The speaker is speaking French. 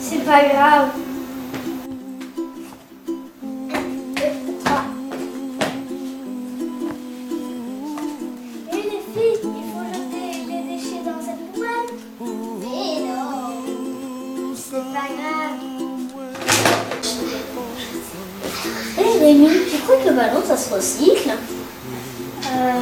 c'est pas grave. Et les filles, il faut jeter les déchets dans cette poubelle. Mais non, c'est pas grave. Hé Rémi, tu crois que le ballon ça se recycle? Euh,